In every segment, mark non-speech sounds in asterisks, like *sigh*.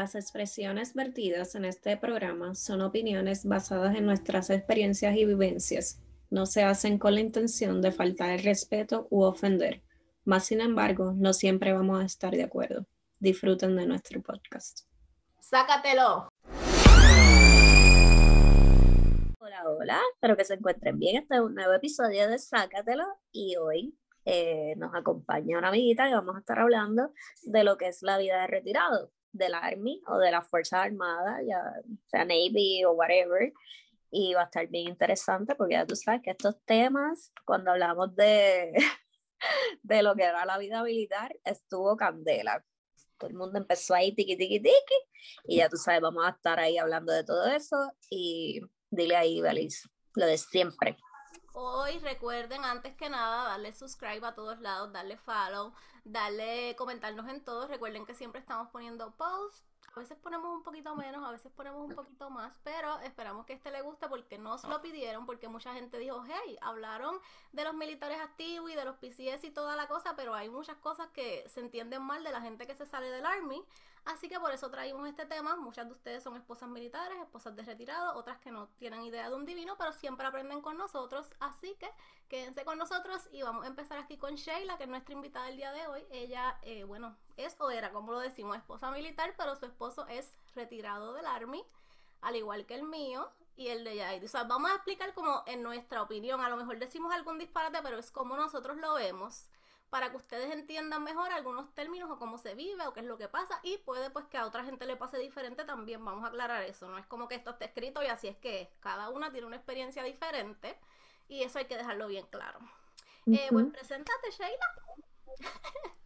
Las expresiones vertidas en este programa son opiniones basadas en nuestras experiencias y vivencias. No se hacen con la intención de faltar el respeto u ofender. Más sin embargo, no siempre vamos a estar de acuerdo. Disfruten de nuestro podcast. ¡Sácatelo! Hola, hola, espero que se encuentren bien. Este es un nuevo episodio de Sácatelo y hoy eh, nos acompaña una amiguita y vamos a estar hablando de lo que es la vida de retirado del Army o de las Fuerzas Armadas, ya sea Navy o whatever. Y va a estar bien interesante porque ya tú sabes que estos temas, cuando hablamos de, *laughs* de lo que era la vida militar, estuvo candela. Todo el mundo empezó ahí tiki tiki tiki y ya tú sabes, vamos a estar ahí hablando de todo eso y dile ahí, Belis, lo de siempre. Hoy recuerden antes que nada darle subscribe a todos lados, darle follow, darle comentarnos en todos. Recuerden que siempre estamos poniendo posts. A veces ponemos un poquito menos, a veces ponemos un poquito más, pero esperamos que este le guste porque nos lo pidieron, porque mucha gente dijo, hey, hablaron de los militares activos y de los PCS y toda la cosa, pero hay muchas cosas que se entienden mal de la gente que se sale del Army. Así que por eso traímos este tema. Muchas de ustedes son esposas militares, esposas de retirado, otras que no tienen idea de un divino, pero siempre aprenden con nosotros. Así que quédense con nosotros y vamos a empezar aquí con Sheila, que es nuestra invitada el día de hoy. Ella, eh, bueno, es o era, como lo decimos, esposa militar, pero su esposo es retirado del Army, al igual que el mío y el de Yair. O sea, vamos a explicar como en nuestra opinión, a lo mejor decimos algún disparate, pero es como nosotros lo vemos para que ustedes entiendan mejor algunos términos o cómo se vive o qué es lo que pasa y puede pues que a otra gente le pase diferente también, vamos a aclarar eso, no es como que esto esté escrito y así es que cada una tiene una experiencia diferente y eso hay que dejarlo bien claro. eh, pues preséntate Sheila. *laughs*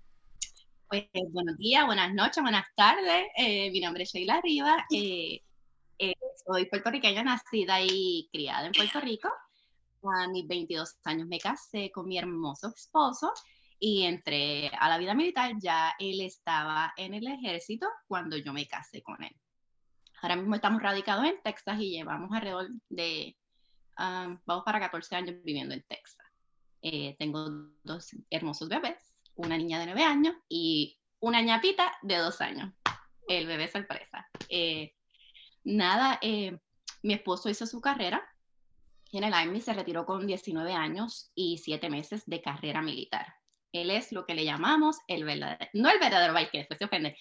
Pues buenos días, buenas noches, buenas tardes, eh, mi nombre es Sheila Rivas, eh, eh, soy puertorriqueña, nacida y criada en Puerto Rico. A mis 22 años me casé con mi hermoso esposo y entré a la vida militar, ya él estaba en el ejército cuando yo me casé con él. Ahora mismo estamos radicados en Texas y llevamos alrededor de, um, vamos para 14 años viviendo en Texas. Eh, tengo dos hermosos bebés, una niña de 9 años y una ñapita de 2 años. El bebé sorpresa. Eh, nada, eh, mi esposo hizo su carrera en el Army, se retiró con 19 años y 7 meses de carrera militar. Él es lo que le llamamos el verdadero, no el verdadero que después se ofende,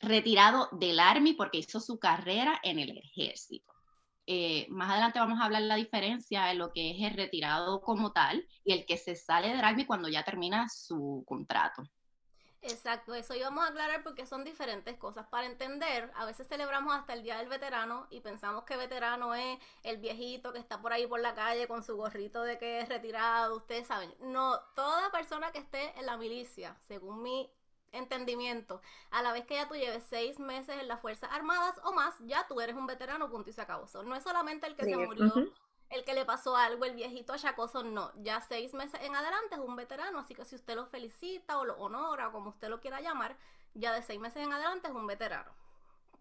retirado del Army porque hizo su carrera en el ejército. Eh, más adelante vamos a hablar la diferencia en lo que es el retirado como tal y el que se sale del Army cuando ya termina su contrato. Exacto, eso íbamos a aclarar porque son diferentes cosas. Para entender, a veces celebramos hasta el Día del Veterano y pensamos que veterano es el viejito que está por ahí por la calle con su gorrito de que es retirado, ustedes saben. No, toda persona que esté en la milicia, según mi entendimiento, a la vez que ya tú lleves seis meses en las Fuerzas Armadas o más, ya tú eres un veterano, punto y se acabó. no es solamente el que se murió el que le pasó algo, el viejito achacoso, no. Ya seis meses en adelante es un veterano, así que si usted lo felicita o lo honora, o como usted lo quiera llamar, ya de seis meses en adelante es un veterano.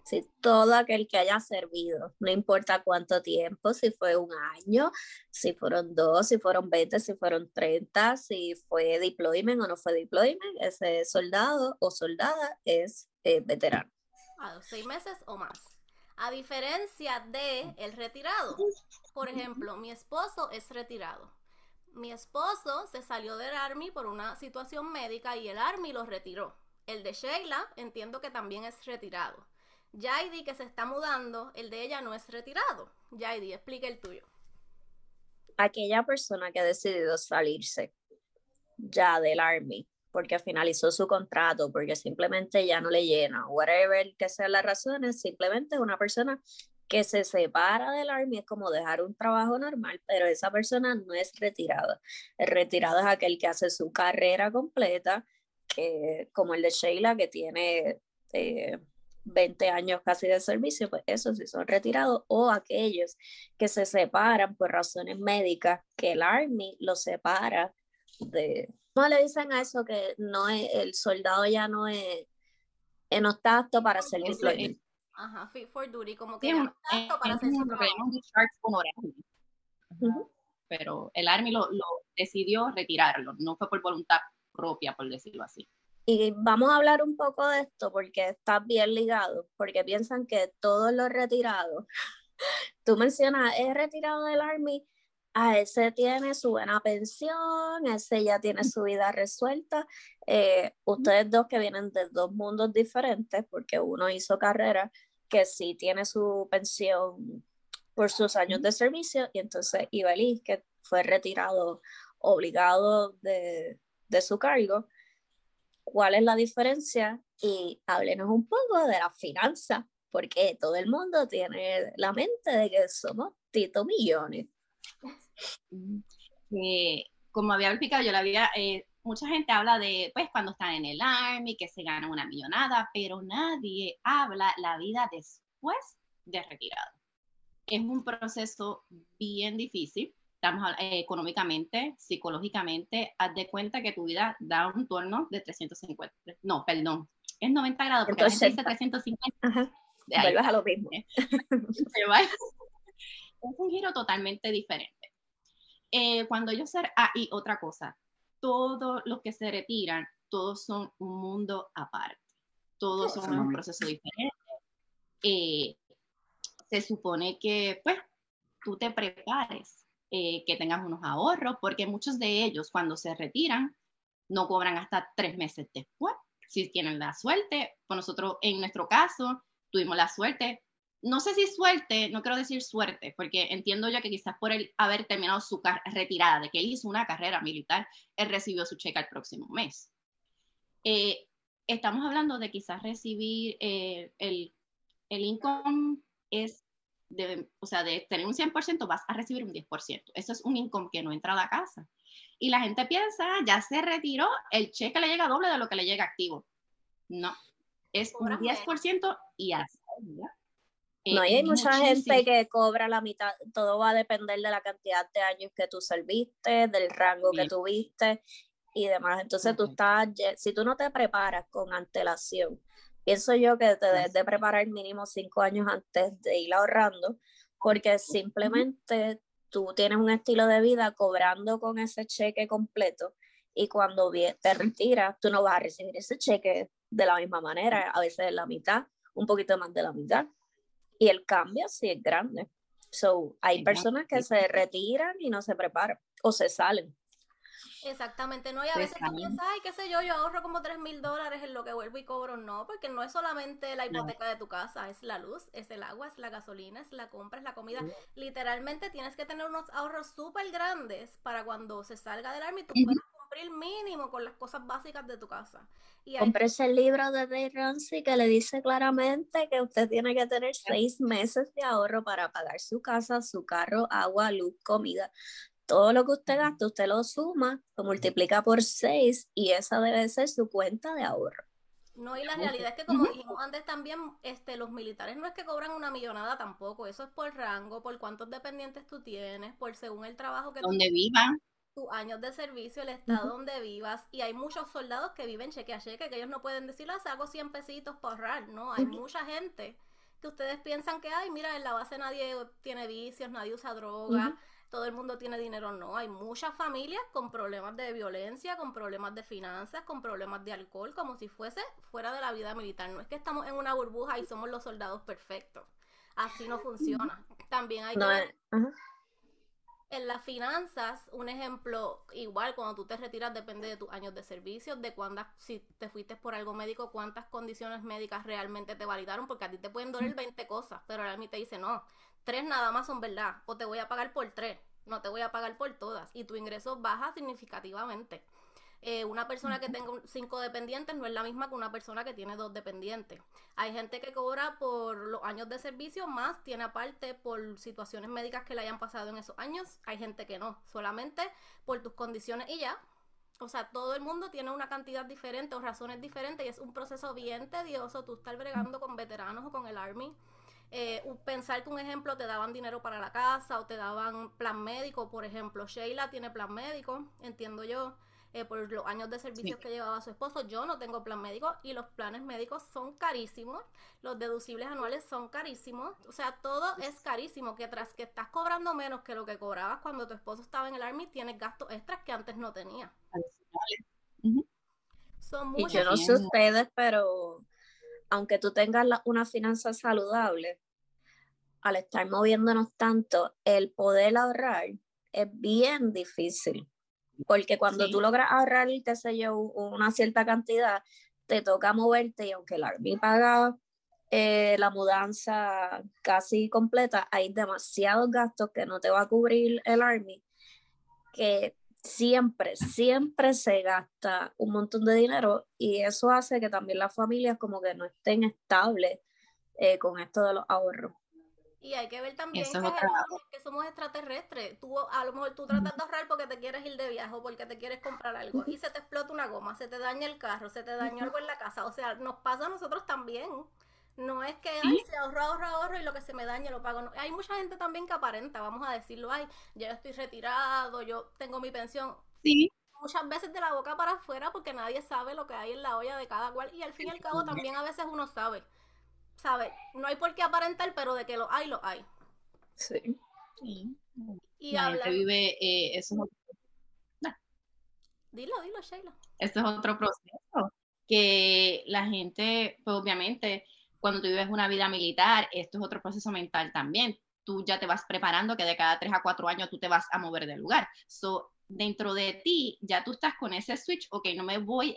Sí, todo aquel que haya servido, no importa cuánto tiempo, si fue un año, si fueron dos, si fueron 20, si fueron 30, si fue deployment o no fue deployment, ese soldado o soldada es eh, veterano. A seis meses o más. A diferencia de el retirado. Por ejemplo, mi esposo es retirado. Mi esposo se salió del Army por una situación médica y el Army lo retiró. El de Sheila entiendo que también es retirado. Jaidi que se está mudando, el de ella no es retirado. Jaidi, explique el tuyo. Aquella persona que ha decidido salirse ya del Army porque finalizó su contrato, porque simplemente ya no le llena, whatever que sean las razones, simplemente una persona que se separa del Army es como dejar un trabajo normal, pero esa persona no es retirada. El retirado es aquel que hace su carrera completa, que, como el de Sheila, que tiene 20 eh, años casi de servicio, pues eso sí son retirados, o aquellos que se separan por razones médicas, que el Army los separa de, ¿Cómo le dicen a eso que no es, el soldado ya no es, no está apto para ser deployment? Ajá, fit for duty, como que no está apto para hacer su Pero el Army lo, lo, decidió retirarlo, no fue por voluntad propia, por decirlo así. Y vamos a hablar un poco de esto porque está bien ligado, porque piensan que todos los retirados, *laughs* tú mencionas, es retirado del Army, a ese tiene su buena pensión, ese ya tiene su vida resuelta. Eh, ustedes dos que vienen de dos mundos diferentes, porque uno hizo carrera, que sí tiene su pensión por sus años de servicio, y entonces Ibeliz, que fue retirado obligado de, de su cargo, cuál es la diferencia y háblenos un poco de la finanza, porque todo el mundo tiene la mente de que somos Tito Millones. Eh, como había explicado, yo la había, eh, mucha gente habla de, pues, cuando están en el Army, que se ganan una millonada, pero nadie habla la vida después de retirado. Es un proceso bien difícil estamos eh, económicamente, psicológicamente, haz de cuenta que tu vida da un torno de 350, no, perdón, es 90 grados, porque Entonces, dice 350. Ajá. Vuelves a lo mismo. *laughs* es un giro totalmente diferente. Eh, cuando yo ser, ah, y otra cosa, todos los que se retiran, todos son un mundo aparte, todos son un proceso diferente. Eh, se supone que, pues, tú te prepares eh, que tengas unos ahorros, porque muchos de ellos cuando se retiran no cobran hasta tres meses después. Si tienen la suerte, pues nosotros en nuestro caso tuvimos la suerte, no sé si suerte, no quiero decir suerte, porque entiendo yo que quizás por él haber terminado su retirada, de que él hizo una carrera militar, él recibió su cheque el próximo mes. Eh, estamos hablando de quizás recibir eh, el, el income es o sea, de tener un 100%, vas a recibir un 10%. Eso es un income que no entra a la casa. Y la gente piensa, ya se retiró, el cheque le llega doble de lo que le llega activo. No, es un 10% y así. No, hay mucha gente que cobra la mitad, todo va a depender de la cantidad de años que tú serviste, del rango que tuviste y demás. Entonces tú estás, si tú no te preparas con antelación pienso yo que te debes de preparar mínimo cinco años antes de ir ahorrando, porque simplemente tú tienes un estilo de vida cobrando con ese cheque completo y cuando te retiras, tú no vas a recibir ese cheque de la misma manera, a veces la mitad, un poquito más de la mitad. Y el cambio sí es grande. So, hay personas que se retiran y no se preparan o se salen. Exactamente, no, y a veces tú piensas, ay, qué sé yo, yo ahorro como 3 mil dólares en lo que vuelvo y cobro, no, porque no es solamente la hipoteca de tu casa, es la luz, es el agua, es la gasolina, es la compra, es la comida. Literalmente tienes que tener unos ahorros súper grandes para cuando se salga del army tú puedas cumplir mínimo con las cosas básicas de tu casa. Y el libro de Dave Ramsey que le dice claramente que usted tiene que tener seis meses de ahorro para pagar su casa, su carro, agua, luz, comida todo lo que usted gasta, usted lo suma, lo multiplica por 6 y esa debe ser su cuenta de ahorro. No, y la realidad es que como dijimos antes también, este, los militares no es que cobran una millonada tampoco, eso es por rango, por cuántos dependientes tú tienes, por según el trabajo que donde vivan, tus años de servicio, el estado donde vivas, y hay muchos soldados que viven cheque a cheque, que ellos no pueden decir, ah, hago 100 pesitos para ahorrar, no, hay mucha gente que ustedes piensan que, ay, mira, en la base nadie tiene vicios, nadie usa droga, todo el mundo tiene dinero, no. Hay muchas familias con problemas de violencia, con problemas de finanzas, con problemas de alcohol, como si fuese fuera de la vida militar. No es que estamos en una burbuja y somos los soldados perfectos. Así no funciona. También hay que en las finanzas, un ejemplo, igual cuando tú te retiras depende de tus años de servicio, de cuántas, si te fuiste por algo médico, cuántas condiciones médicas realmente te validaron, porque a ti te pueden doler 20 cosas, pero a mí te dice, no, tres nada más son verdad, o te voy a pagar por tres, no te voy a pagar por todas, y tu ingreso baja significativamente. Eh, una persona que tenga cinco dependientes no es la misma que una persona que tiene dos dependientes. Hay gente que cobra por los años de servicio más, tiene aparte por situaciones médicas que le hayan pasado en esos años. Hay gente que no, solamente por tus condiciones y ya. O sea, todo el mundo tiene una cantidad diferente o razones diferentes y es un proceso bien tedioso tú estar bregando con veteranos o con el Army eh, pensar que un ejemplo te daban dinero para la casa o te daban plan médico, por ejemplo, Sheila tiene plan médico, entiendo yo, eh, por los años de servicio que llevaba su esposo, yo no tengo plan médico y los planes médicos son carísimos, los deducibles anuales son carísimos, o sea, todo es carísimo, que tras que estás cobrando menos que lo que cobrabas cuando tu esposo estaba en el Army, tienes gastos extras que antes no tenía. y yo no sé ustedes, pero aunque tú tengas una finanza saludable, al estar moviéndonos tanto, el poder ahorrar es bien difícil. Porque cuando tú logras ahorrar, qué sé yo, una cierta cantidad, te toca moverte y aunque el Army paga eh, la mudanza casi completa, hay demasiados gastos que no te va a cubrir el Army, que siempre, siempre se gasta un montón de dinero y eso hace que también las familias como que no estén estables eh, con esto de los ahorros. Y hay que ver también que, que, somos extraterrestres. Tú, a lo mejor tú tratas de ahorrar porque te quieres ir de viaje o porque te quieres comprar algo y se te explota una goma, se te daña el carro, se te dañó algo en la casa. O sea, nos pasa a nosotros también. No es que ay, se ahorro, ahorro, ahorro y lo que se me dañe lo pago. No. Hay mucha gente también que aparenta, vamos a decirlo, ay, ya estoy retirado, yo tengo mi pensión. Sí. Muchas veces de la boca para afuera porque nadie sabe lo que hay en la olla de cada cual y al fin y al cabo también a veces uno sabe. ¿Sabe? No hay por qué aparentar, pero de que lo hay, lo hay. Sí. sí. Y la gente vive, eh, eso Dilo, dilo, Sheila. Esto es otro proceso que la gente, pues obviamente, cuando tú vives una vida militar, esto es otro proceso mental también. Tú ya te vas preparando que de cada tres a cuatro años tú te vas a mover del lugar. So, dentro de ti, ya tú estás con ese switch, ok, no me voy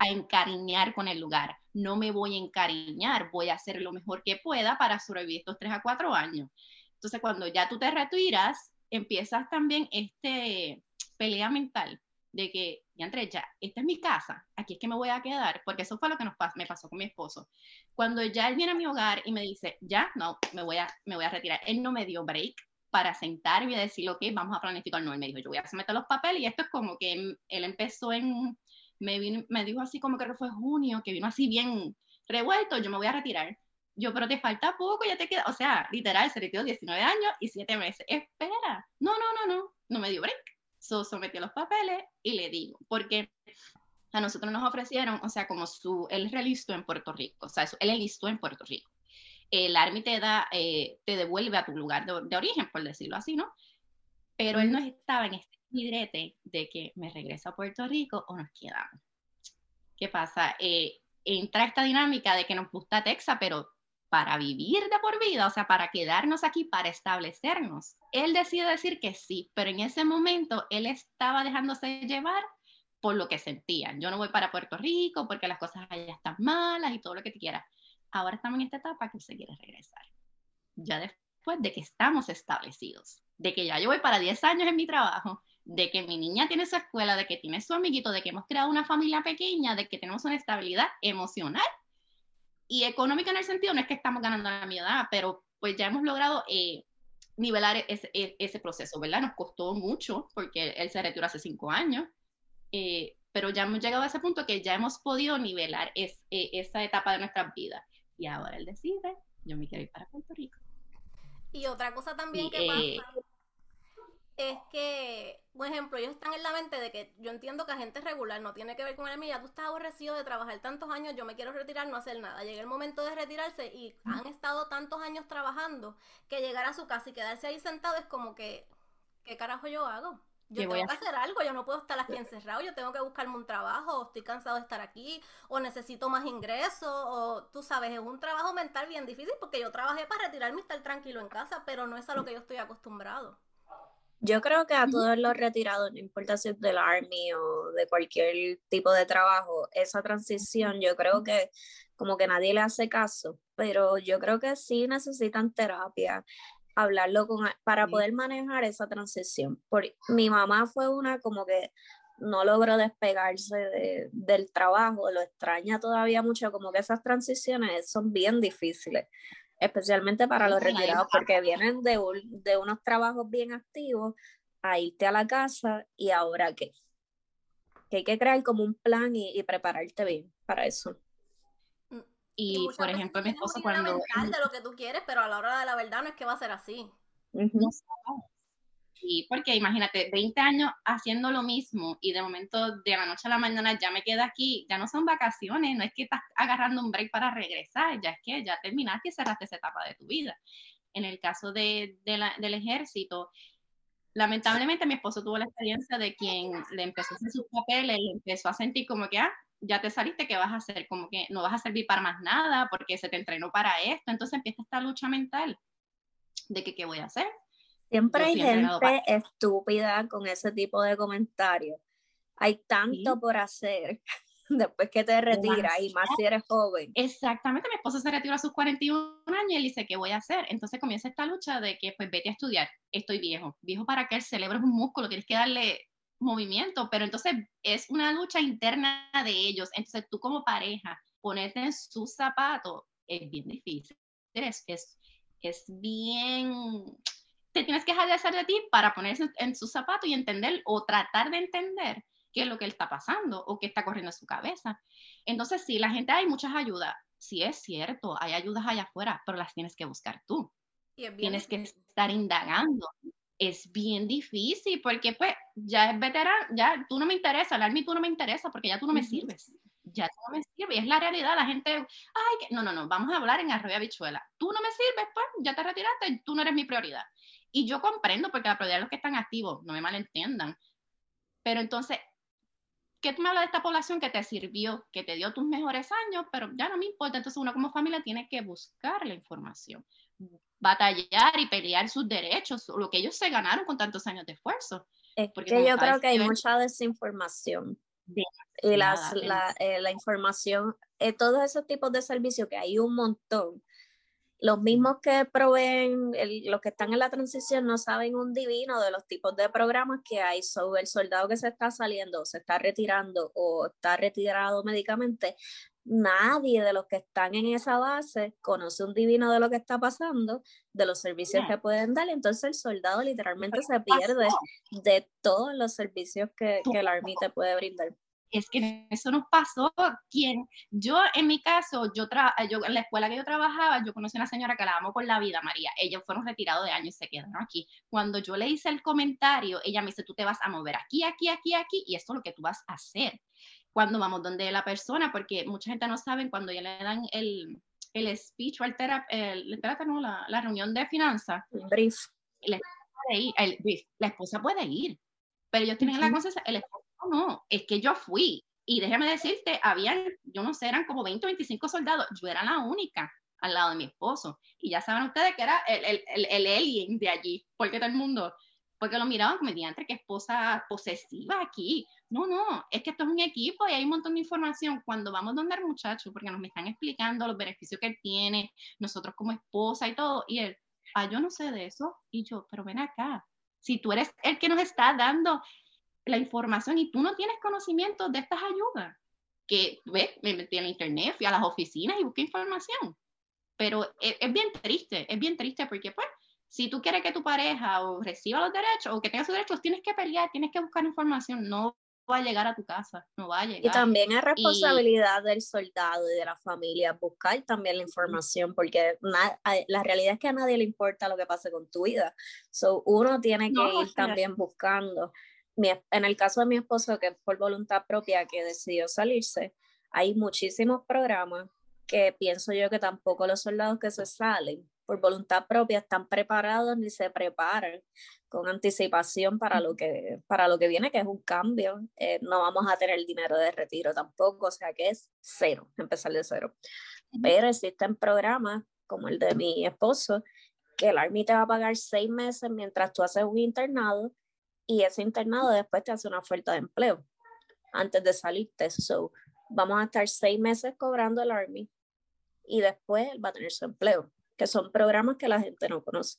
a encariñar con el lugar, no me voy a encariñar, voy a hacer lo mejor que pueda para sobrevivir estos tres a cuatro años. Entonces, cuando ya tú te retiras, empiezas también este pelea mental de que, entre ya, esta es mi casa, aquí es que me voy a quedar, porque eso fue lo que nos me pasó con mi esposo. Cuando ya él viene a mi hogar y me dice, ya, no, me voy a, me voy a retirar, él no me dio break para sentarme y decir, ok, vamos a planificar, no, él me dijo, yo voy a someter los papeles y esto es como que él empezó en, me, vino, me dijo así como que fue junio, que vino así bien revuelto, yo me voy a retirar. Yo, pero te falta poco, ya te queda, o sea, literal, se retiró 19 años y 7 meses. Espera, no, no, no, no, no me dio break So, sometió los papeles y le digo, porque a nosotros nos ofrecieron, o sea, como su, él relistó en Puerto Rico, o sea, él listó en Puerto Rico. El Army te da, eh, te devuelve a tu lugar de, origen, por decirlo así, ¿no? Pero él no estaba en este librete de que me regreso a Puerto Rico o nos quedamos. ¿Qué pasa? Eh, entra esta dinámica de que nos gusta Texas, pero para vivir de por vida, o sea, para quedarnos aquí, para establecernos. Él decide decir que sí, pero en ese momento él estaba dejándose llevar por lo que sentía. Yo no voy para Puerto Rico porque las cosas allá están malas y todo lo que te quieras. Ahora estamos en esta etapa que se quiere regresar. Ya después de que estamos establecidos, de que ya yo voy para 10 años en mi trabajo, de que mi niña tiene su escuela, de que tiene su amiguito, de que hemos creado una familia pequeña, de que tenemos una estabilidad emocional y económica en el sentido, no es que estamos ganando a mi edad, pero pues ya hemos logrado eh, nivelar ese, e, ese, proceso, ¿verdad? Nos costó mucho porque él se retiró hace cinco años, eh, pero ya hemos llegado a ese punto que ya hemos podido nivelar es, e, esa etapa de nuestras vidas. Y ahora él decide, yo me quiero ir para Puerto Rico. Y otra cosa también que eh, pasa es que, por ejemplo, ellos están en la mente de que yo entiendo que a gente regular no tiene que ver con el mío, tú estás aborrecido de trabajar tantos años, yo me quiero retirar, no hacer nada. Llega el momento de retirarse y han estado tantos años trabajando que llegar a su casa y quedarse ahí sentado es como que, ¿qué carajo yo hago? Yo tengo que hacer algo, yo no puedo estar aquí encerrado, yo tengo que buscarme un trabajo, o estoy cansado de estar aquí, o necesito más ingresos, o tú sabes, es un trabajo mental bien difícil porque yo trabajé para retirarme y estar tranquilo en casa, pero no es a lo que yo estoy acostumbrado. Yo creo que a todos los retirados, no importa si es del Army o de cualquier tipo de trabajo, esa transición yo creo que como que nadie le hace caso, pero yo creo que sí necesitan terapia, hablarlo con, para poder manejar esa transición. Por, mi mamá fue una como que no logró despegarse de, del trabajo, lo extraña todavía mucho, como que esas transiciones son bien difíciles especialmente para los retirados, porque vienen de, de unos trabajos bien activos a irte a la casa y ahora qué. Que hay que crear como un plan y, prepararte bien para eso. Mm, y, por ejemplo, mi esposo cuando... de lo que tú quieres, pero a la hora de la verdad no es que va a ser así. Y porque imagínate, 20 años haciendo lo mismo y de momento de la noche a la mañana ya me queda aquí, ya no son vacaciones, no es que estás agarrando un break para regresar, ya es que ya terminaste y cerraste esa etapa de tu vida. En el caso de, del ejército, lamentablemente mi esposo tuvo la experiencia de quien le empezó a hacer sus papeles, le empezó a sentir como que, ah, ya te saliste, ¿qué vas a hacer? Como que no vas a servir para más nada porque se te entrenó para esto. Entonces empieza esta lucha mental de que qué voy a hacer. Siempre hay gente estúpida con ese tipo de comentarios. Hay tanto por hacer. *laughs* Después que te retiras y más si eres joven. Exactamente, mi esposo se retiró a sus 41 años y él dice, ¿qué voy a hacer? Entonces comienza esta lucha de que pues vete a estudiar, estoy viejo, viejo para que el cerebro es un músculo, tienes que darle movimiento, pero entonces es una lucha interna de ellos, entonces tú como pareja, ponerte en sus zapatos es bien difícil, es, es, es bien, te tienes que dejar de hacer de ti para ponerse en sus zapatos y entender o tratar de entender qué es lo que él está pasando o qué está corriendo en su cabeza. Entonces, sí, la gente hay muchas ayudas. Sí es cierto, hay ayudas allá afuera, pero las tienes que buscar tú. tienes que estar indagando. Es bien difícil porque pues ya es veterano, ya tú no me interesa, el Army tú no me interesa porque ya tú no me sirves. Ya tú no me sirves. Y es la realidad, la gente, ay, que... no, no, no, vamos a hablar en arroyo bichuela. Tú no me sirves, pues ya te retiraste, tú no eres mi prioridad. Y yo comprendo porque la prioridad es los que están activos, no me malentiendan. Pero entonces ¿qué tú me hablas de esta población que te sirvió, que te dio tus mejores años, pero ya no me importa? Entonces uno como familia tiene que buscar la información, batallar y pelear sus derechos, lo que ellos se ganaron con tantos años de esfuerzo. Es porque yo creo que hay mucha desinformación. y las, la, eh, la, información, eh, todos esos tipos de servicios que hay un montón, los mismos que proveen, los que están en la transición no saben un divino de los tipos de programas que hay sobre el soldado que se está saliendo, se está retirando o está retirado médicamente. Nadie de los que están en esa base conoce un divino de lo que está pasando, de los servicios que pueden dar. Entonces el soldado literalmente se pierde de todos los servicios que, que el Army te puede brindar es que eso nos pasó. Quien, yo en mi caso, yo, yo en la escuela que yo trabajaba, yo conocí a una señora que la amo con la vida, María. Ellos fueron retirados de años y se quedaron aquí. Cuando yo le hice el comentario, ella me dice, tú te vas a mover aquí, aquí, aquí, aquí, y esto es lo que tú vas a hacer. Cuando vamos donde la persona, porque mucha gente no sabe, cuando ya le dan el, el speech o el, el, no, la, la, reunión de finanzas, brief. La, el brief, la esposa puede ir, pero ellos tienen la conciencia, el esposo no, es que yo fui. Y déjame decirte, habían, yo no sé, eran como 20 o 25 soldados. Yo era la única al lado de mi esposo. Y ya saben ustedes que era el, el, el, el alien de allí, porque todo el mundo, porque lo miraban como mediante que esposa posesiva aquí. No, no, es que esto es un equipo y hay un montón de información. Cuando vamos donde el muchacho, porque nos están explicando los beneficios que él tiene, nosotros como esposa y todo, y él, ah, yo no sé de eso. Y yo, pero ven acá, si tú eres el que nos está dando la información y tú no tienes conocimiento de estas ayudas. Que, ves, me metí en internet, fui a las oficinas y busqué información. Pero es, es, bien triste, es bien triste porque, pues, si tú quieres que tu pareja o reciba los derechos o que tenga sus derechos, tienes que pelear, tienes que buscar información, no va a llegar a tu casa, no va a llegar. Y también es responsabilidad del soldado y de la familia buscar también la información, porque la realidad es que a nadie le importa lo que pase con tu vida. So, uno tiene que ir también buscando en el caso de mi esposo, que es por voluntad propia que decidió salirse, hay muchísimos programas que pienso yo que tampoco los soldados que se salen por voluntad propia están preparados ni se preparan con anticipación para lo que, para lo que viene, que es un cambio. Eh, no vamos a tener dinero de retiro tampoco, o sea que es cero, empezar de cero. Pero existen programas como el de mi esposo, que el Army te va a pagar seis meses mientras tú haces un internado y ese internado después te hace una oferta de empleo antes de salirte. So, vamos a estar seis meses cobrando el Army y después él va a tener su empleo, que son programas que la gente no conoce.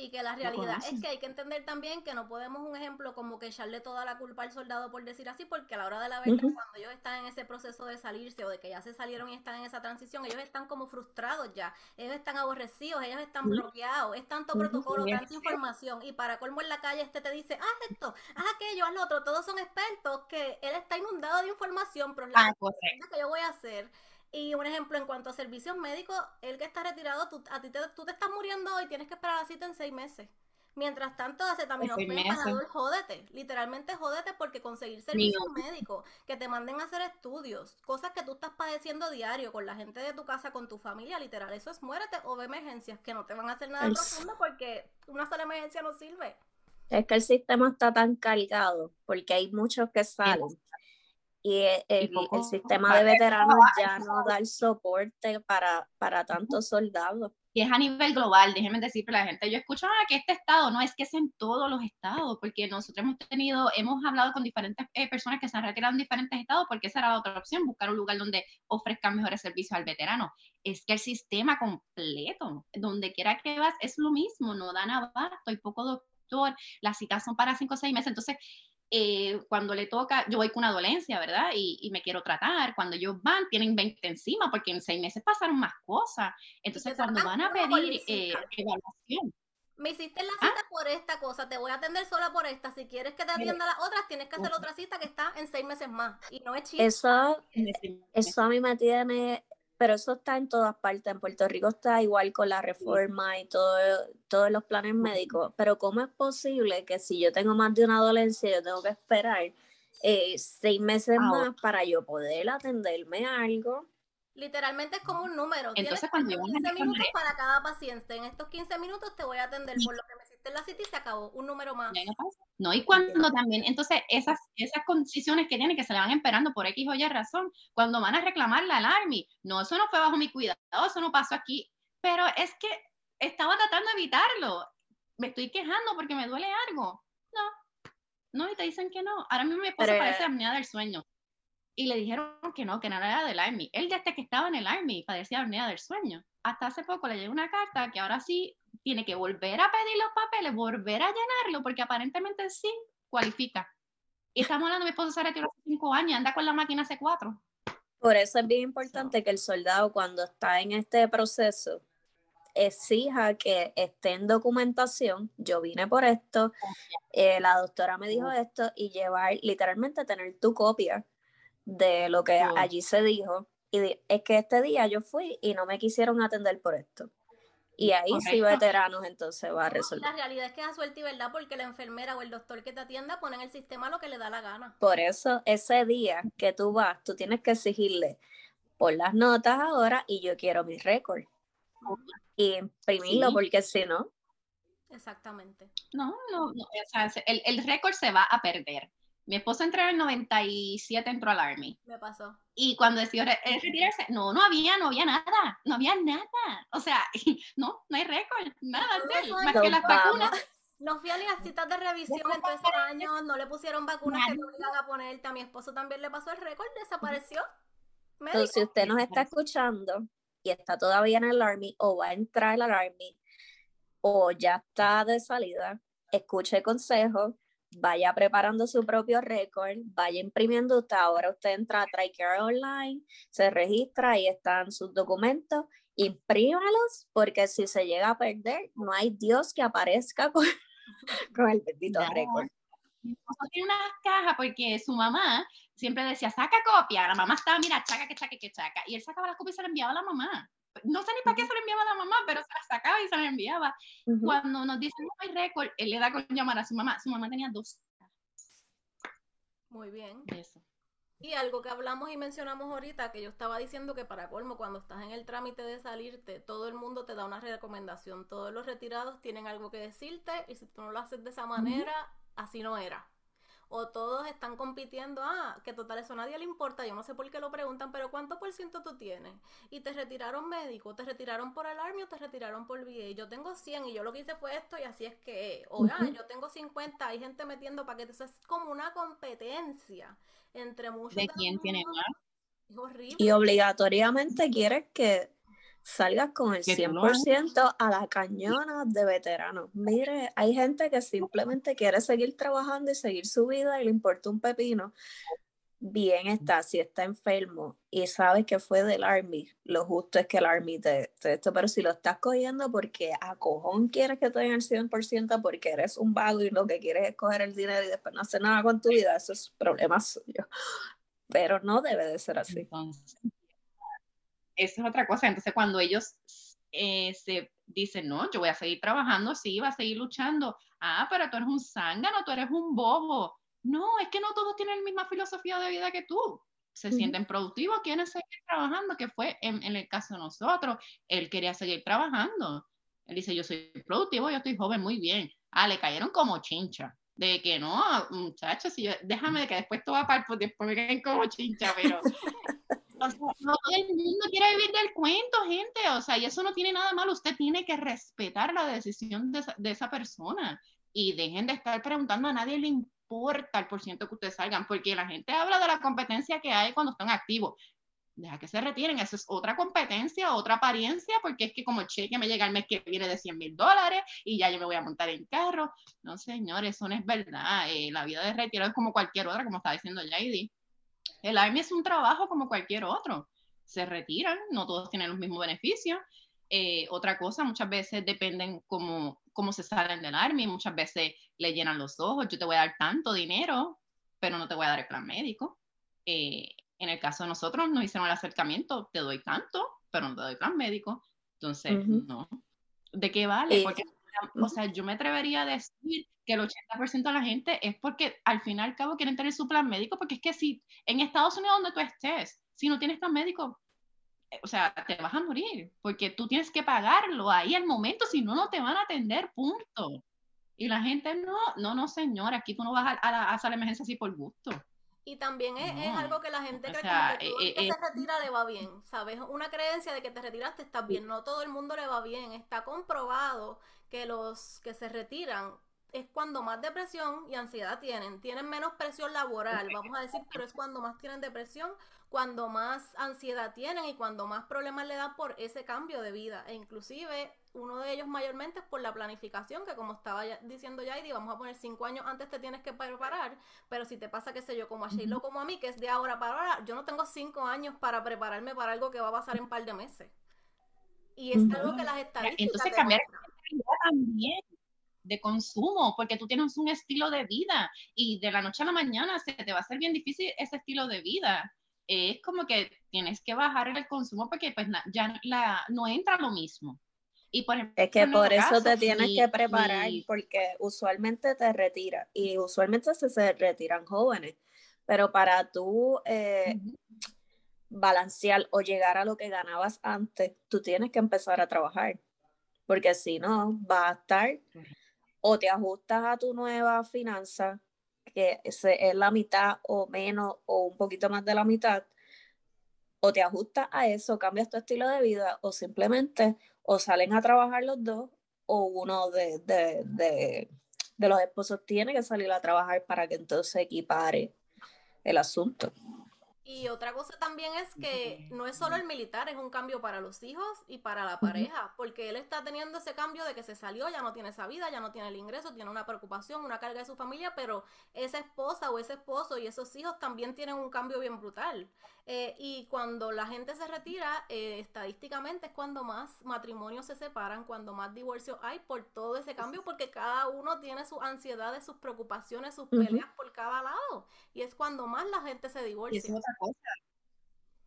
Y que la realidad es que hay que entender también que no podemos un ejemplo como que echarle toda la culpa al soldado por decir así, porque a la hora de la verdad, cuando ellos están en ese proceso de salirse o de que ya se salieron y están en esa transición, ellos están como frustrados ya, ellos están aborrecidos, ellos están bloqueados, es tanto protocolo, tanta información, y para colmo en la calle este te dice, haz esto, haz aquello, haz lo otro, todos son expertos, que él está inundado de información, pero la ah, cosa que yo voy a hacer y un ejemplo en cuanto a servicios médicos, el que está retirado, tú, a ti te, tú te estás muriendo y tienes que esperar la cita en seis meses. Mientras tanto, acetaminofén, panadol, jódete. Literalmente jódete porque conseguir servicios médicos, que te manden a hacer estudios, cosas que tú estás padeciendo diario con la gente de tu casa, con tu familia, literal. Eso es muérete o de emergencias, que no te van a hacer nada profundo porque una sola emergencia no sirve. Es que el sistema está tan cargado porque hay muchos que salen y el, sistema de veteranos *laughs* ya no da el soporte para, para tantos soldados. Y es a nivel global, déjenme decirle a la gente, yo escucho ah, que este estado, no es que es en todos los estados, porque nosotros hemos tenido, hemos hablado con diferentes eh, personas que se han retirado en diferentes estados, porque esa era la otra opción, buscar un lugar donde ofrezcan mejores servicios al veterano. Es que el sistema completo, donde quiera que vas, es lo mismo, no dan abasto, hay poco doctor, las citas son para cinco o seis meses, entonces eh, cuando le toca, yo voy con una dolencia, ¿verdad? Y, me quiero tratar. Cuando ellos van, tienen 20 encima, porque en seis meses pasaron más cosas. Entonces, cuando van a pedir eh, evaluación. Me hiciste la cita ¿Ah? por esta cosa, te voy a atender sola por esta. Si quieres que te atienda las otras, tienes que hacer otra cita que está en seis meses más. Y no es chiste. Eso, eso a mí me tiene pero eso está en todas partes. En Puerto Rico está igual con la reforma y todo, todos los planes médicos. Pero ¿cómo es posible que si yo tengo más de una dolencia, yo tengo que esperar eh, seis meses más para yo poder atenderme a algo? Literalmente es como un número. Entonces, cuando 15 minutos para cada paciente. En estos 15 minutos te voy a atender por lo que me hiciste en la cita y se acabó. Un número más. No, y cuando también, entonces, esas, esas condiciones que tienen que se le van esperando por X o Y razón, cuando van a reclamar la alarma, no, eso no fue bajo mi cuidado, eso no pasó aquí. Pero es que estaba tratando de evitarlo. Me estoy quejando porque me duele algo. No, no, y te dicen que no. Ahora mismo mi esposa parece apnea del sueño y le dijeron que no, que no era del Army. Él desde que estaba en el Army padecía apnea del sueño. Hasta hace poco le llegó una carta que ahora sí tiene que volver a pedir los papeles, volver a llenarlo, porque aparentemente sí cualifica. Y estamos hablando, mi esposo se retiró hace cinco años, anda con la máquina hace cuatro. Por eso es bien importante que el soldado cuando está en este proceso exija que esté en documentación, yo vine por esto, eh, la doctora me dijo esto y llevar, literalmente tener tu copia de lo que allí se dijo. Y es que este día yo fui y no me quisieron atender por esto. Y ahí sí veteranos entonces va a resolver. La realidad es que es a suerte y verdad porque la enfermera o el doctor que te atienda pone en el sistema lo que le da la gana. Por eso ese día que tú vas, tú tienes que exigirle por las notas ahora y yo quiero mi récord. Y imprimirlo porque si no. Exactamente. No, no, no. O sea, el, el récord se va a perder. Mi esposo entró en el 97, entró al Army. Me pasó. Y cuando decidió retirarse, no, no había, no había nada, no había nada. O sea, *laughs* no, no hay récord, nada más que las vacunas. No fui a las citas de revisión en todo ese año, no le pusieron vacunas que no iban a ponerte. A mi esposo también le pasó el récord, desapareció. Entonces, si usted nos está escuchando y está todavía en el Army o va a entrar al Army o ya está de salida, escuche consejo vaya preparando su propio récord, vaya imprimiendo usted. Ahora usted entra a TriCare Online, se registra, y están sus documentos, imprímalos, porque si se llega a perder, no hay Dios que aparezca con, *laughs* con el bendito récord. tiene una caja porque su mamá siempre decía, saca copia. La mamá estaba, mira, chaca, que chaca, que chaca. Y él sacaba la copia y se la enviaba a la mamá no sé ni para qué se lo enviaba a la mamá, pero se la sacaba y se la enviaba. Cuando nos dicen no hay récord, él le da con llamar a su mamá. Su mamá tenía dos. Muy bien. Eso. Y algo que hablamos y mencionamos ahorita, que yo estaba diciendo que para colmo, cuando estás en el trámite de salirte, todo el mundo te da una recomendación. Todos los retirados tienen algo que decirte y si tú no lo haces de esa manera, así no era o todos están compitiendo, ah, que total eso a nadie le importa, yo no sé por qué lo preguntan, pero ¿cuánto por ciento tú tienes? Y te retiraron médico, te retiraron por el Army o te retiraron por VA. Yo tengo 100 y yo lo que hice fue esto y así es que, o ah, yo tengo 50, hay gente metiendo paquetes, es como una competencia entre muchos. ¿De quién tiene más? Es horrible. Y obligatoriamente quieres que salgas con el 100% a la cañona de veteranos. Mire, hay gente que simplemente quiere seguir trabajando y seguir su vida y le importa un pepino. Bien está, si está enfermo y sabes que fue del Army, lo justo es que el Army te, esto, pero si lo estás cogiendo porque a cojón quieres que te den el 100% porque eres un vago y lo que quieres es coger el dinero y después no hacer nada con tu vida, eso es problema suyo. Pero no debe de ser así esa es otra cosa. Entonces, cuando ellos eh, se dicen, no, yo voy a seguir trabajando, sí, va a seguir luchando. Ah, pero tú eres un zángano, tú eres un bobo. No, es que no todos tienen la misma filosofía de vida que tú. Se sienten productivos, quieren seguir trabajando, que fue en, el caso de nosotros. Él quería seguir trabajando. Él dice, yo soy productivo, yo estoy joven, muy bien. Ah, le cayeron como chincha. de que no, muchachos, si déjame que después todo va para pues después me queden como chincha, pero no todo el mundo quiere vivir del cuento, gente, o sea, y eso no tiene nada malo, usted tiene que respetar la decisión de esa, persona y dejen de estar preguntando a nadie le importa el porciento que ustedes salgan, porque la gente habla de la competencia que hay cuando están activos deja que se retiren, eso es otra competencia, otra apariencia, porque es que como cheque me llega el mes que viene de 100 mil dólares y ya yo me voy a montar en carro. No, señor, eso no es verdad. Eh, la vida de retiro es como cualquier otra, como está diciendo Lady. El Army es un trabajo como cualquier otro. Se retiran, no todos tienen los mismos beneficios. Eh, otra cosa, muchas veces dependen cómo, cómo se salen del Army, muchas veces le llenan los ojos, yo te voy a dar tanto dinero, pero no te voy a dar el plan médico. Eh, en el caso de nosotros, nos hicieron el acercamiento, te doy tanto, pero no te doy plan médico. Entonces, no. ¿De qué vale? Porque, o sea, yo me atrevería a decir que el 80% de la gente es porque al fin y al cabo quieren tener su plan médico, porque es que si en Estados Unidos donde tú estés, si no tienes plan médico, eh, o sea, te vas a morir, porque tú tienes que pagarlo ahí al momento, si no, no te van a atender, punto. Y la gente, no, no, no, señor, aquí tú no vas a, a, a, la emergencia así por gusto. Y también es, algo que la gente cree que, todo el que eh, se retira le va bien, ¿sabes? Una creencia de que te retiraste estás bien. No todo el mundo le va bien. Está comprobado que los que se retiran es cuando más depresión y ansiedad tienen. Tienen menos presión laboral, vamos a decir, pero es cuando más tienen depresión, cuando más ansiedad tienen y cuando más problemas le dan por ese cambio de vida. E inclusive uno de ellos mayormente es por la planificación, que como estaba diciendo Yaidi, vamos a poner cinco años antes te tienes que preparar, pero si te pasa, qué sé yo, como a Sheila como a mí, que es de ahora para ahora, yo no tengo cinco años para prepararme para algo que va a pasar en un par de meses. Y es algo que las estadísticas... Entonces cambiar también de consumo, porque tú tienes un estilo de vida y de la noche a la mañana se te va a hacer bien difícil ese estilo de vida. Es como que tienes que bajar el consumo porque pues ya la, no entra lo mismo. Y por es que por eso te tienes que preparar, porque usualmente te retiras y usualmente se, se retiran jóvenes, pero para tú eh, balancear o llegar a lo que ganabas antes, tú tienes que empezar a trabajar, porque si no, va a estar o te ajustas a tu nueva finanza, que es la mitad o menos o un poquito más de la mitad, o te ajustas a eso, cambias tu estilo de vida o simplemente o salen a trabajar los dos o uno de, de, los esposos tiene que salir a trabajar para que entonces equipare el asunto. Y otra cosa también es que no es solo el militar, es un cambio para los hijos y para la pareja, porque él está teniendo ese cambio de que se salió, ya no tiene esa vida, ya no tiene el ingreso, tiene una preocupación, una carga de su familia, pero esa esposa o ese esposo y esos hijos también tienen un cambio bien brutal. Eh, y cuando la gente se retira, eh, estadísticamente es cuando más matrimonios se separan, cuando más divorcios hay por todo ese cambio, porque cada uno tiene sus ansiedades, sus preocupaciones, sus peleas por cada lado. Y es cuando más la gente se divorcia. Y otra cosa.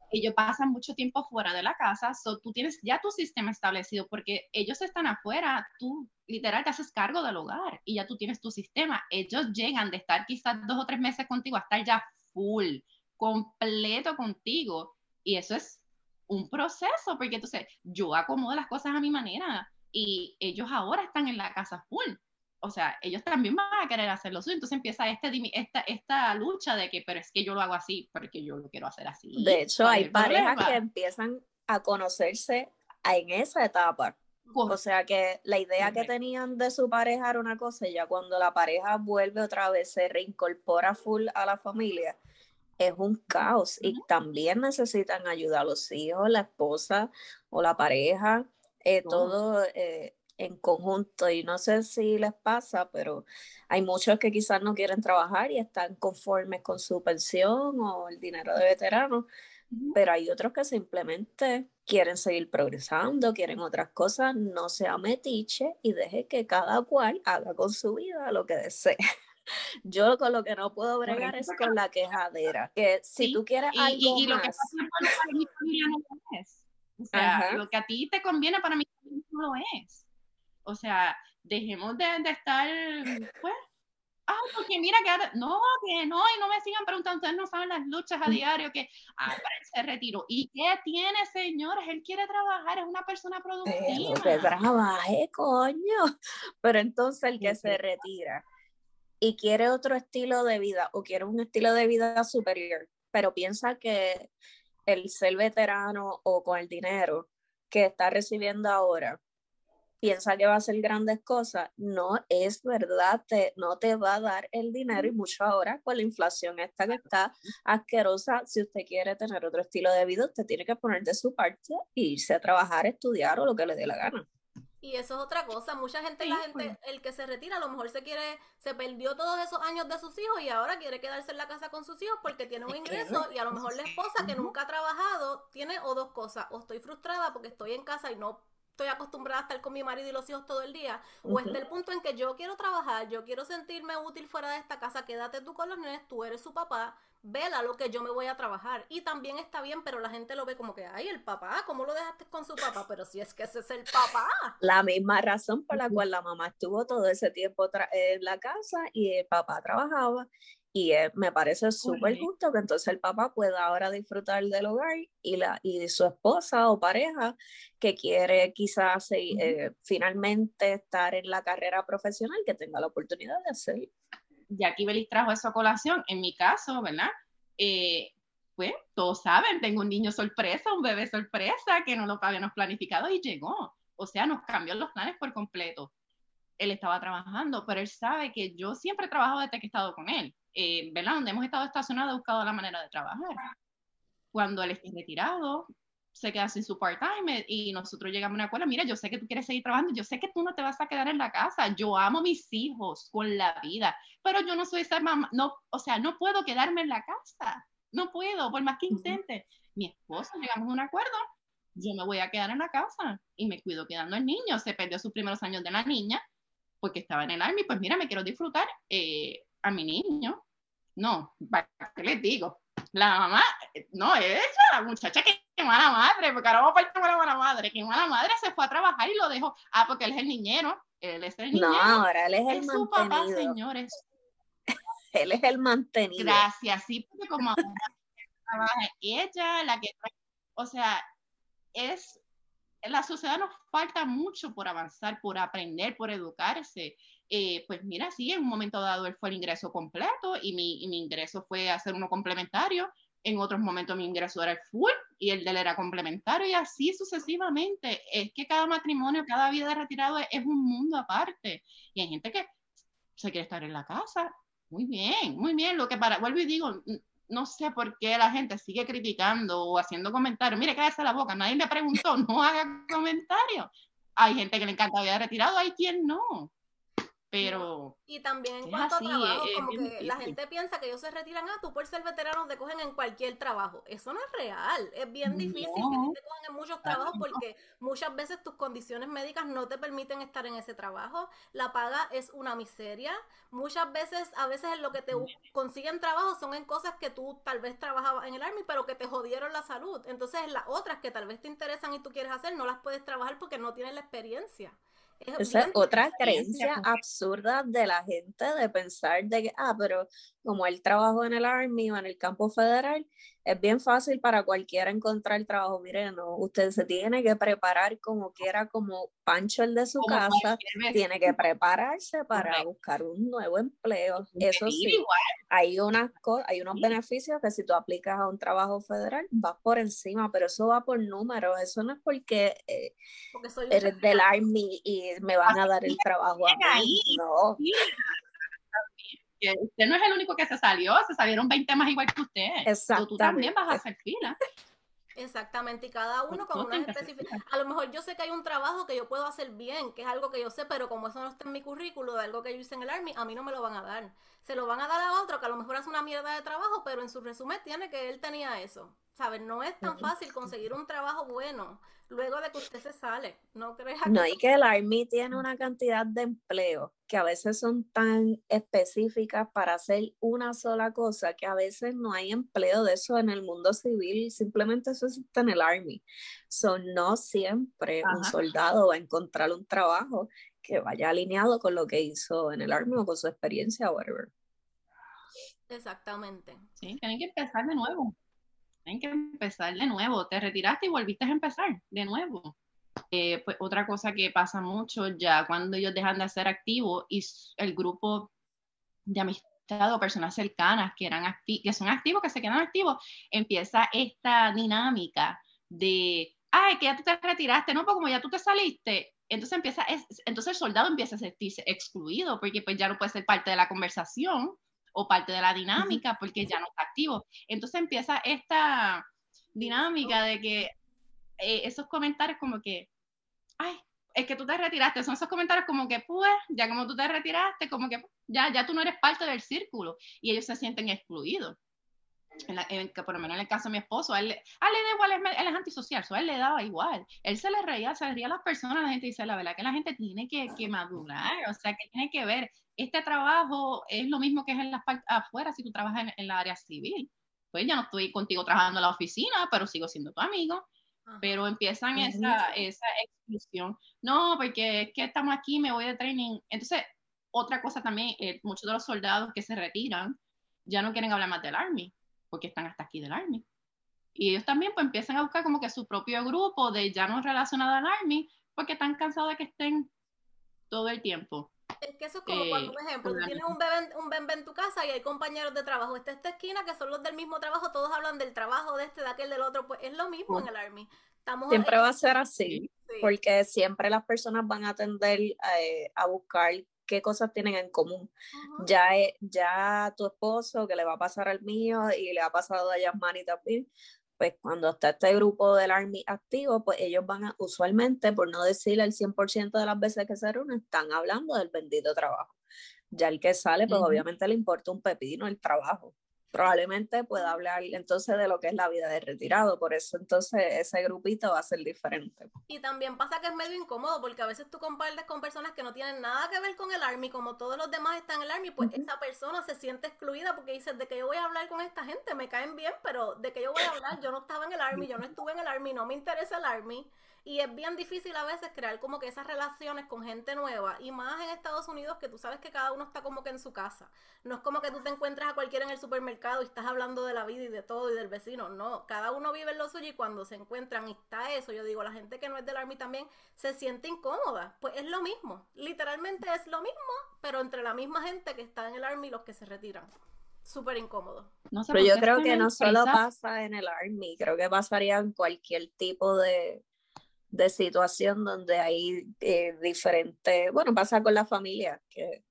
Ellos pasan mucho tiempo fuera de la casa, so tú tienes ya tu sistema establecido, porque ellos están afuera, tú literal te haces cargo del hogar y ya tú tienes tu sistema. Ellos llegan de estar quizás dos o tres meses contigo a estar ya full completo contigo. Y eso es un proceso, porque entonces yo acomodo las cosas a mi manera y ellos ahora están en la casa full. O sea, ellos también van a querer hacerlo suyo. Entonces empieza este, esta, esta lucha de que, pero es que yo lo hago así, porque yo lo quiero hacer así. De hecho, hay parejas que empiezan a conocerse en esa etapa. O sea que la idea que tenían de su pareja era una cosa, y ya cuando la pareja vuelve otra vez, se reincorpora full a la familia, es un caos y también necesitan ayuda a los hijos, la esposa o la pareja, eh, todo eh, en conjunto. Y no sé si les pasa, pero hay muchos que quizás no quieren trabajar y están conformes con su pensión o el dinero de veterano, pero hay otros que simplemente quieren seguir progresando, quieren otras cosas, no sea metiche y deje que cada cual haga con su vida lo que desee. *laughs* Yo con lo que no puedo bregar es con la quejadera. Que si tú quieres algo y, lo que pasa para mi familia no lo es. O sea, lo que a ti te conviene para mí no lo es. O sea, dejemos de, de estar, pues, ah, porque mira que ahora, no, que no, y no me sigan preguntando, ustedes no saben las luchas a mm. diario, que, ah, se retiró. ¿Y qué tiene, señores? Él quiere trabajar, es una persona productiva. que trabaje, coño. *laughs* Pero entonces el que se retira y quiere otro estilo de vida o quiere un estilo de vida superior, pero piensa que el ser veterano o con el dinero que está recibiendo ahora piensa que va a hacer grandes cosas, no es verdad, te, no te va a dar el dinero y mucho ahora con la inflación esta que está asquerosa, si usted quiere tener otro estilo de vida, usted tiene que poner de su parte e irse a trabajar, estudiar o lo que le dé la gana. Y eso es otra cosa, mucha gente, la gente, pues. el que se retira, a lo mejor se quiere, se perdió todos esos años de sus hijos y ahora quiere quedarse en la casa con sus hijos porque tiene un *laughs* ingreso y a lo mejor la esposa que nunca ha trabajado tiene o dos cosas, o estoy frustrada porque estoy en casa y no estoy acostumbrada a estar con mi marido y los hijos todo el día, o está el punto en que yo quiero trabajar, yo quiero sentirme útil fuera de esta casa, quédate tú con los nenes, tú eres su papá, vela lo que yo me voy a trabajar. Y también está bien, pero la gente lo ve como que, ay, el papá, ¿cómo lo dejaste con su papá? Pero si es que ese es el papá. La misma razón por la cual la mamá estuvo todo ese tiempo en la casa y el papá trabajaba. Y eh, me parece súper justo que entonces el papá pueda ahora disfrutar del hogar y, la, y su esposa o pareja que quiere quizás eh, finalmente estar en la carrera profesional, que tenga la oportunidad de hacerlo aquí Belis trajo eso a colación, en mi caso, ¿verdad? Eh, pues todos saben, tengo un niño sorpresa, un bebé sorpresa que no lo habíamos planificado y llegó. O sea, nos cambió los planes por completo. Él estaba trabajando, pero él sabe que yo siempre he trabajado desde que he estado con él. Eh, ¿Verdad? Donde hemos estado estacionados, he buscado la manera de trabajar. Cuando él esté retirado, se queda sin su part-time y nosotros llegamos a una acuerdo, mira, yo sé que tú quieres seguir trabajando, yo sé que tú no te vas a quedar en la casa, yo amo a mis hijos con la vida, pero yo no soy esa mamá, no, o sea, no puedo quedarme en la casa, no puedo, por más que intente. Mi esposo, llegamos a un acuerdo, yo me voy a quedar en la casa y me cuido quedando el niño, se perdió sus primeros años de la niña porque estaba en el army, pues mira, me quiero disfrutar eh, a mi niño. No, ¿qué les digo? La mamá, no, ella, la muchacha que qué mala madre, porque ahora vamos a partir la mala madre, qué mala madre se fue a trabajar y lo dejó. Ah, porque él es el niñero, él es el niñero. No, ahora él es el mantenido. su papá, señores. *laughs* él es el mantenido. Gracias, sí, porque como *laughs* trabaja ella, la que, o sea, es, la sociedad nos falta mucho por avanzar, por aprender, por educarse. Eh, pues mira, sí, en un momento dado él fue el ingreso completo y mi, y mi ingreso fue hacer uno complementario en otros momentos mi ingreso era el full y el de él era complementario y así sucesivamente. Es que cada matrimonio, cada vida de retirado es, un mundo aparte. Y hay gente que se quiere estar en la casa. Muy bien, muy bien. Lo que para, vuelvo y digo, no sé por qué la gente sigue criticando o haciendo comentarios. Mire, cállese la boca, nadie le preguntó, *laughs* no haga comentarios. Hay gente que le encanta vida de retirado, hay quien no pero... Y también en cuanto a trabajo, como que la gente piensa que ellos se retiran, ah, tú por ser veterano te cogen en cualquier trabajo. Eso no es real, es bien difícil que te cojan en muchos trabajos porque muchas veces tus condiciones médicas no te permiten estar en ese trabajo, la paga es una miseria, muchas veces, a veces en lo que te consiguen trabajo son en cosas que tú tal vez trabajabas en el Army, pero que te jodieron la salud. Entonces las otras que tal vez te interesan y tú quieres hacer, no las puedes trabajar porque no tienes la experiencia. Esa es otra creencia. absurda de la gente de pensar de que, ah, pero como él trabajó en el Army o en el campo federal, es bien fácil para cualquiera encontrar trabajo. Mire, no, usted se tiene que preparar como quiera, como Pancho el de su casa, tiene que prepararse para buscar un nuevo empleo. Eso sí, hay, unas hay unos beneficios que si tú aplicas a un trabajo federal, vas por encima, pero eso va por números, eso no es porque, eh, eres del Army y me van a dar el trabajo a mí. No usted no es el único que se salió, se salieron 20 más igual que usted. Exacto. Tú también vas a hacer fila. Exactamente, y cada uno con una específica. A lo mejor yo sé que hay un trabajo que yo puedo hacer bien, que es algo que yo sé, pero como eso no está en mi currículo de algo que yo hice en el Army, a mí no me lo van a dar. Se lo van a dar a otro que a lo mejor hace una mierda de trabajo, pero en su resumen tiene que él tenía eso. ¿Sabes? No es tan fácil conseguir un trabajo bueno luego de que usted se sale. No creas No, y que el Army tiene una cantidad de empleos que a veces son tan específicas para hacer una sola cosa que a veces no hay empleo de eso en el mundo civil, simplemente eso existe en el Army. Son no siempre un soldado va a encontrar un trabajo que vaya alineado con lo que hizo en el Army o con su experiencia o whatever. Exactamente. Sí, tienen que empezar de nuevo. Tienen que empezar de nuevo. Te retiraste y volviste a empezar de nuevo. Eh, pues otra cosa que pasa mucho ya cuando ellos dejan de ser activos y el grupo de amistad o personas cercanas que, eran que son activos, que se quedan activos, empieza esta dinámica de, ay, que ya tú te retiraste, no, pues como ya tú te saliste, entonces empieza, entonces el soldado empieza a sentirse excluido porque pues ya no puede ser parte de la conversación o parte de la dinámica porque ya no está activo. Entonces empieza esta dinámica de que eh, esos comentarios como que, ay, es que tú te retiraste, son esos comentarios como que, pues, ya como tú te retiraste, como que ya, ya tú no eres parte del círculo y ellos se sienten excluidos. En que por lo menos en el caso de mi esposo, a él, le da igual, él es antisocial, a él le daba igual. Él se le reía, se le reía a las personas, la gente dice, la verdad que la gente tiene que, que madurar, o sea, que tiene que ver, este trabajo es lo mismo que es en la afuera si tú trabajas en, en la área civil. Pues ya no estoy contigo trabajando en la oficina, pero sigo siendo tu amigo pero empiezan esa, esa exclusión. No, porque es que estamos aquí, me voy de training. Entonces, otra cosa también, eh, muchos de los soldados que se retiran ya no quieren hablar más del Army, porque están hasta aquí del Army. Y ellos también pues empiezan a buscar como que su propio grupo de ya no relacionado al Army, porque están cansados de que estén todo el tiempo. Es que eso es como cuando, por ejemplo, tú tienes un bebé, un bebé en tu casa y hay compañeros de trabajo. Está esta esquina que son los del mismo trabajo, todos hablan del trabajo de este, de aquel, del otro. Pues es lo mismo en el Army. Estamos siempre va a ser así, porque siempre las personas van a tender eh, a buscar qué cosas tienen en común. ya, ya tu esposo, que le va a pasar al mío y le ha pasado a Yasmani también, pues cuando está este grupo del Army activo, pues ellos van a, usualmente, por no decir el 100% de las veces que se reúnen, están hablando del bendito trabajo. Ya el que sale, pues obviamente le importa un pepino el trabajo probablemente pueda hablar entonces de lo que es la vida de retirado, por eso entonces ese grupito va a ser diferente. Y también pasa que es medio incómodo porque a veces tú compartes con personas que no tienen nada que ver con el Army, como todos los demás están en el Army, pues esa persona se siente excluida porque dice, de que yo voy a hablar con esta gente, me caen bien, pero de que yo voy a hablar, yo no estaba en el Army, yo no estuve en el Army, no me interesa el Army. Y es bien difícil a veces crear como que esas relaciones con gente nueva. Y más en Estados Unidos que tú sabes que cada uno está como que en su casa. No es como que tú te encuentras a cualquiera en el supermercado y estás hablando de la vida y de todo y del vecino. No, cada uno vive en lo suyo y cuando se encuentran y está eso, yo digo, la gente que no es del Army también se siente incómoda. Pues es lo mismo. Literalmente es lo mismo, pero entre la misma gente que está en el Army y los que se retiran súper incómodo. Pero yo creo que no solo pasa en el Army, creo que pasaría en cualquier tipo de, de situación donde hay eh, diferentes, bueno, pasa con la familia, que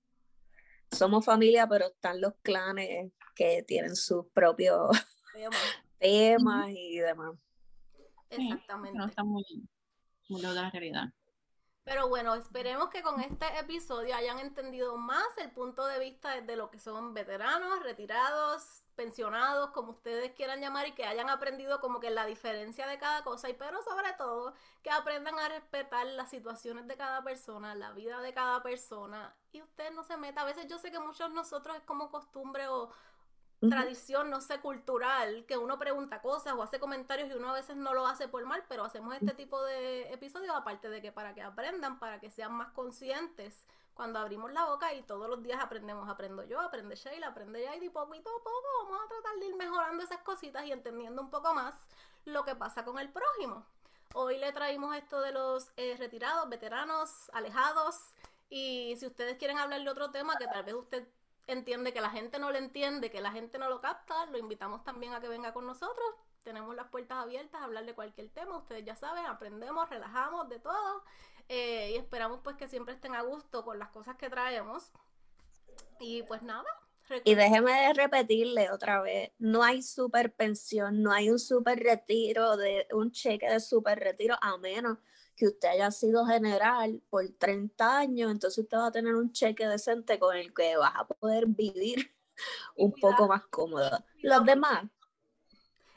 somos familia, pero están los clanes que tienen sus propios *laughs* temas y demás. Exactamente. no está muy, muy de la realidad. Pero bueno, esperemos que con este episodio hayan entendido más el punto de vista de lo que son veteranos, retirados, pensionados, como ustedes quieran llamar, y que hayan aprendido como que la diferencia de cada cosa, y pero sobre todo que aprendan a respetar las situaciones de cada persona, la vida de cada persona, y usted no se meta. A veces yo sé que muchos nosotros es como costumbre o, tradición, no sé, cultural, que uno pregunta cosas o hace comentarios y uno a veces no lo hace por mal, pero hacemos este tipo de episodios aparte de que para que aprendan, para que sean más conscientes cuando abrimos la boca y todos los días aprendemos, aprendo yo, aprende Sheila, aprende y poquito a poco vamos a tratar de ir mejorando esas cositas y entendiendo un poco más lo que pasa con el prójimo. Hoy le traímos esto de los eh, retirados, veteranos, alejados, y si ustedes quieren hablar de otro tema que tal vez usted entiende que la gente no lo entiende, que la gente no lo capta, lo invitamos también a que venga con nosotros. Tenemos las puertas abiertas a hablar de cualquier tema. Ustedes ya saben, aprendemos, relajamos de todo. Eh, y esperamos pues que siempre estén a gusto con las cosas que traemos. Y pues nada. Y déjeme repetirle otra vez, no hay super pensión, no hay un super retiro, de un cheque de super retiro, a menos que usted haya sido general por 30 años, entonces usted va a tener un cheque decente con el que vas a poder vivir *laughs* un poco más cómodo. Los demás.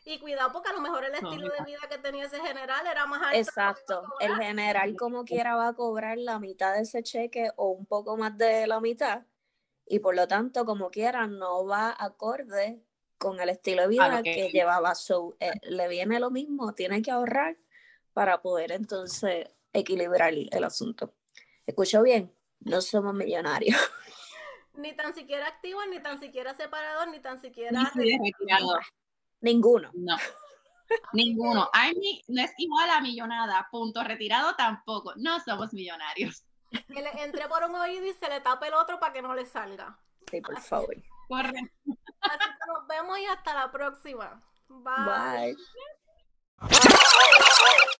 Y cuidado porque a lo mejor el estilo de vida que tenía ese general era más alto. Exacto. El general como quiera va a cobrar la mitad de ese cheque o un poco más de la mitad. Y por lo tanto, como quiera, no va acorde con el estilo de vida que, llevaba. So, eh, le viene lo mismo, tiene que ahorrar para poder entonces equilibrar el asunto. ¿Escucho bien? No somos millonarios. *laughs* Ni tan siquiera activos, ni tan siquiera separados, ni tan siquiera Ninguno. No. Ninguno. Army no es igual a millonada. Punto. Retirado tampoco. No somos millonarios. Que le entre por un oído y se le tape el otro para que no le salga. Sí, por favor. Correcto. Así que nos vemos y hasta la próxima. Bye. Bye.